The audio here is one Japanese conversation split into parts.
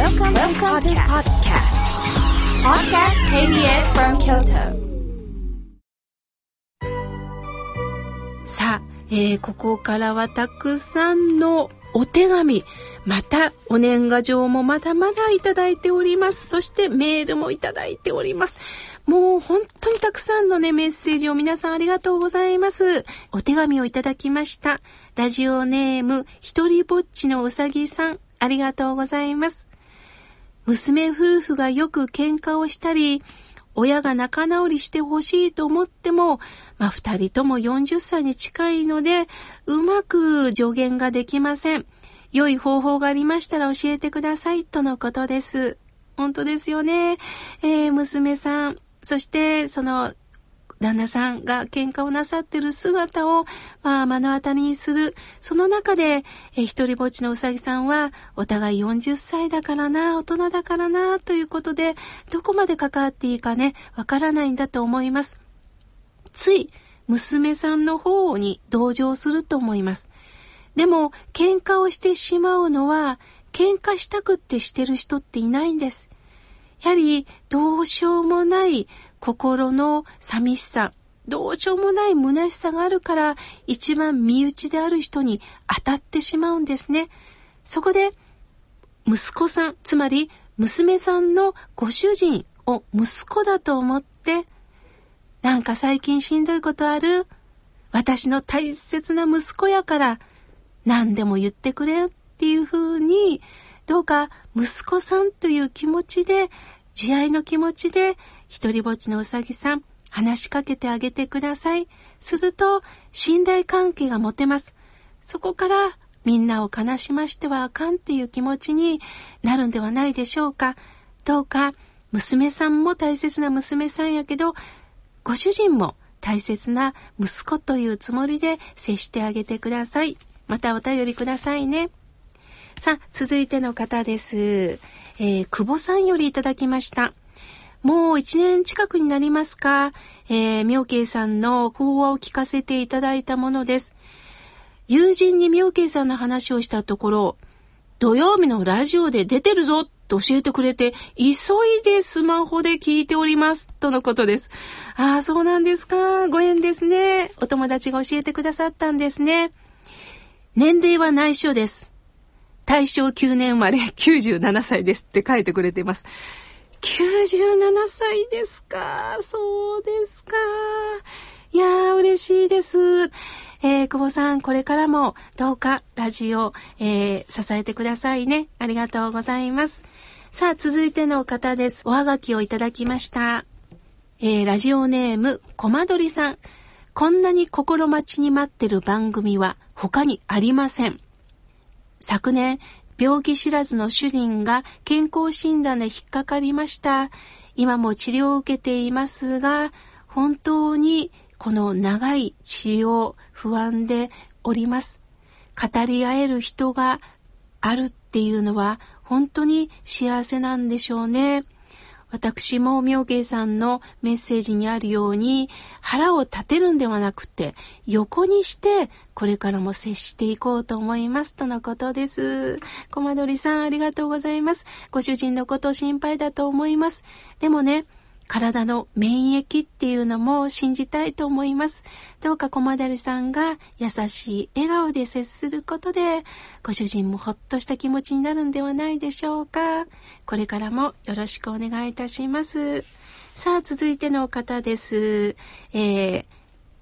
Welcome, Welcome to podcast. Podcast KBS from Kyoto. さあ、えーここからはたくさんのお手紙、またお年賀状もまだまだいただいております。そしてメールもいただいております。もう本当にたくさんのね、メッセージを皆さんありがとうございます。お手紙をいただきました。ラジオネーム、ひとりぼっちのうさぎさん、ありがとうございます。娘夫婦がよく喧嘩をしたり、親が仲直りしてほしいと思っても、まあ、二人とも40歳に近いので、うまく助言ができません。良い方法がありましたら教えてください、とのことです。本当ですよね。えー娘さん、そして、その、旦那さんが喧嘩をなさってる姿を、まあ、目の当たりにする。その中で、えー一人ぼっちのうさぎさんは、お互い40歳だからな、大人だからな、ということで、どこまで関わっていいかね、わからないんだと思います。つい、娘さんの方に同情すると思います。でも、喧嘩をしてしまうのは、喧嘩したくってしてる人っていないんです。やはり、どうしようもない心の寂しさ、どうしようもない虚しさがあるから、一番身内である人に当たってしまうんですね。そこで、息子さん、つまり娘さんのご主人を息子だと思って、なんか最近しんどいことある？私の大切な息子やから何でも言ってくれっていう風にどうか息子さんという気持ちで慈愛の気持ちで一人ぼっちのうさぎさん話しかけてあげてください。すると信頼関係が持てます。そこからみんなを悲しましてはあかんっていう気持ちになるんではないでしょうか。どうか娘さんも大切な娘さんやけどご主人も大切な息子というつもりで接してあげてください。またお便りくださいね。さあ、続いての方です。えー、久保さんよりいただきました。もう一年近くになりますか？えー、妙慶さんの法話を聞かせていただいたものです。友人に妙慶さんの話をしたところ、土曜日のラジオで出てるぞと教えてくれて、急いでスマホで聞いております。とのことです。ああ、そうなんですか。ご縁ですね。お友達が教えてくださったんですね。年齢は内緒です。大正9年生まれ97歳ですって書いてくれています。97歳ですか？そうですか。いやー、嬉しいです。えー、久保さん、これからもどうかラジオ、えー、支えてくださいね。ありがとうございます。さあ、続いての方です。おはがきをいただきました。えー、ラジオネーム、コマドリさん。こんなに心待ちに待ってる番組は他にありません。昨年、病気知らずの主人が健康診断で引っかかりました。今も治療を受けていますが、本当にこの長い治療不安でおります。語り合える人があるっていうのは本当に幸せなんでしょうね。私も妙慶さんのメッセージにあるように腹を立てるんではなくて横にしてこれからも接していこうと思いますとのことです。コマドリさんありがとうございます。ご主人のこと心配だと思います。でもね、体の免疫っていうのも信じたいと思います。どうかコマダリさんが優しい笑顔で接することで、ご主人もほっとした気持ちになるんではないでしょうか。これからもよろしくお願いいたします。さあ、続いての方です。えー、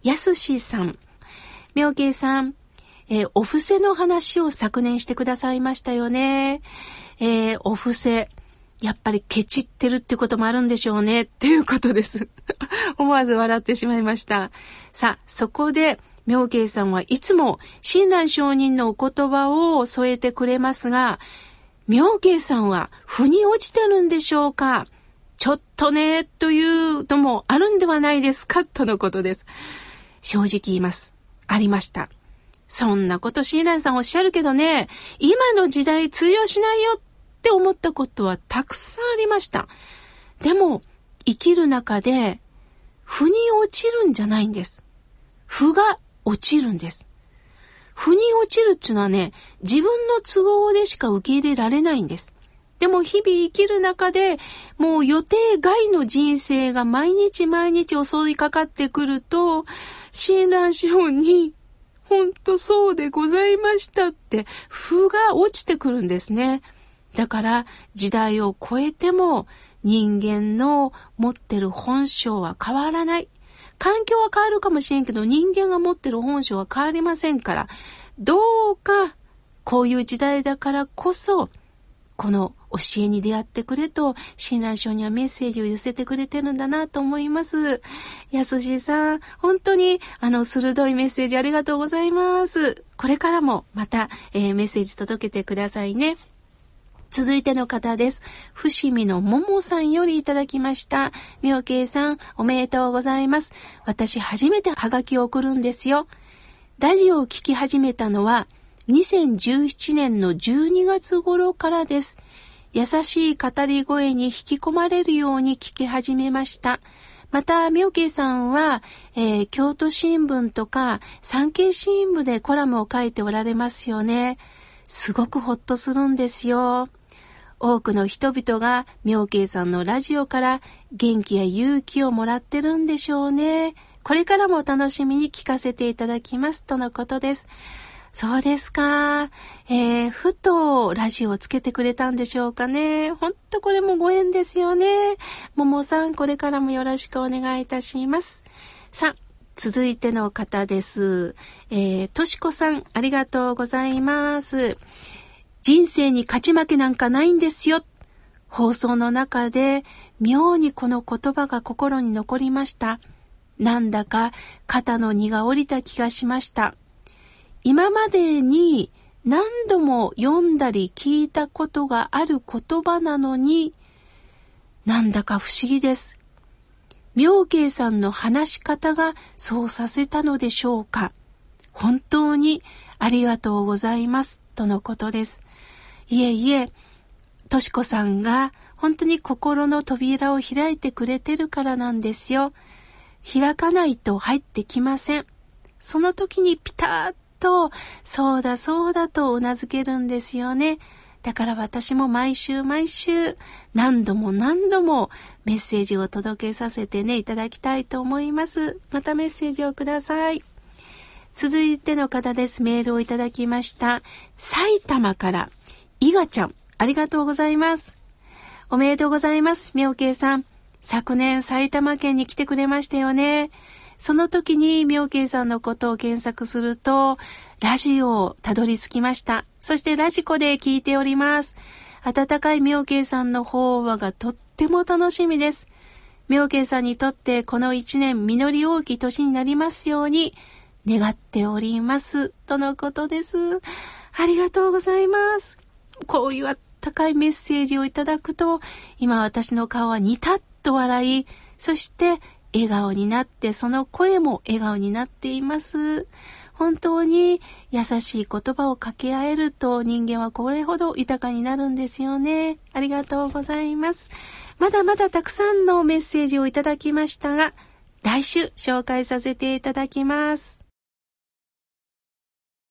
やすしさん。妙慶さん、えーお布施の話を昨年してくださいましたよね。えーお布施。やっぱりケチってるってこともあるんでしょうね。っていうことです。思わず笑ってしまいました。さあ、そこで、妙慶さんはいつも親鸞上人のお言葉を添えてくれますが、妙慶さんは腑に落ちてるんでしょうか？ちょっとね、というのもあるんではないですか？とのことです。正直言います。ありました。そんなこと親鸞さんおっしゃるけどね、今の時代通用しないよって思ったことはたくさんありました。でも、生きる中で、腑に落ちるんじゃないんです。腑が落ちるんです。腑に落ちるっていうのはね、自分の都合でしか受け入れられないんです。でも日々生きる中で、もう予定外の人生が毎日毎日襲いかかってくると、親鸞師匠に、ほんとそうでございましたって、風が落ちてくるんですね。だから時代を超えても人間の持ってる本性は変わらない。環境は変わるかもしれんけど人間が持ってる本性は変わりませんから、どうかこういう時代だからこそこの教えに出会ってくれと、親鸞書にはメッセージを寄せてくれてるんだなと思います。やすしさん、本当に、あの、鋭いメッセージありがとうございます。これからもまた、えー、メッセージ届けてくださいね。続いての方です。伏見のももさんよりいただきました。みょうけいさん、おめでとうございます。私初めてハガキを送るんですよ。ラジオを聴き始めたのは、2017年の12月頃からです。優しい語り声に引き込まれるように聞き始めました。また、みょけいさんは、えー、京都新聞とか産経新聞でコラムを書いておられますよね。すごくほっとするんですよ。多くの人々が妙慶さんのラジオから元気や勇気をもらってるんでしょうね。これからも楽しみに聞かせていただきますとのことです。そうですか。えー、ふとラジオをつけてくれたんでしょうかね。ほんとこれもご縁ですよね。ももさん、これからもよろしくお願いいたします。さあ、続いての方です。えー、としこさん、ありがとうございます。人生に勝ち負けなんかないんですよ。放送の中で妙にこの言葉が心に残りました。なんだか肩の荷が下りた気がしました。今までに何度も読んだり聞いたことがある言葉なのに、なんだか不思議です。妙慶さんの話し方がそうさせたのでしょうか。本当にありがとうございます。とのことです。いえいえ、としこさんが本当に心の扉を開いてくれてるからなんですよ。開かないと入ってきません。その時にピタッと、そうだそうだとうなずけるんですよね。だから私も毎週毎週何度も何度もメッセージを届けさせてね、いただきたいと思います。またメッセージをください。続いての方です。メールをいただきました。埼玉から、いがちゃん、ありがとうございます。おめでとうございます。みょうけいさん。昨年埼玉県に来てくれましたよね。その時に妙慶さんのことを検索すると、ラジオをたどり着きました。そしてラジコで聞いております。温かい妙慶さんの法話がとっても楽しみです。妙慶さんにとってこの一年実り多き年になりますように願っております。とのことです。ありがとうございます。こういうあったかいメッセージをいただくと、今私の顔はニタッと笑い、そして笑顔になって、その声も笑顔になっています。本当に優しい言葉を掛け合えると人間はこれほど豊かになるんですよね。ありがとうございます。まだまだたくさんのメッセージをいただきましたが、来週紹介させていただきます。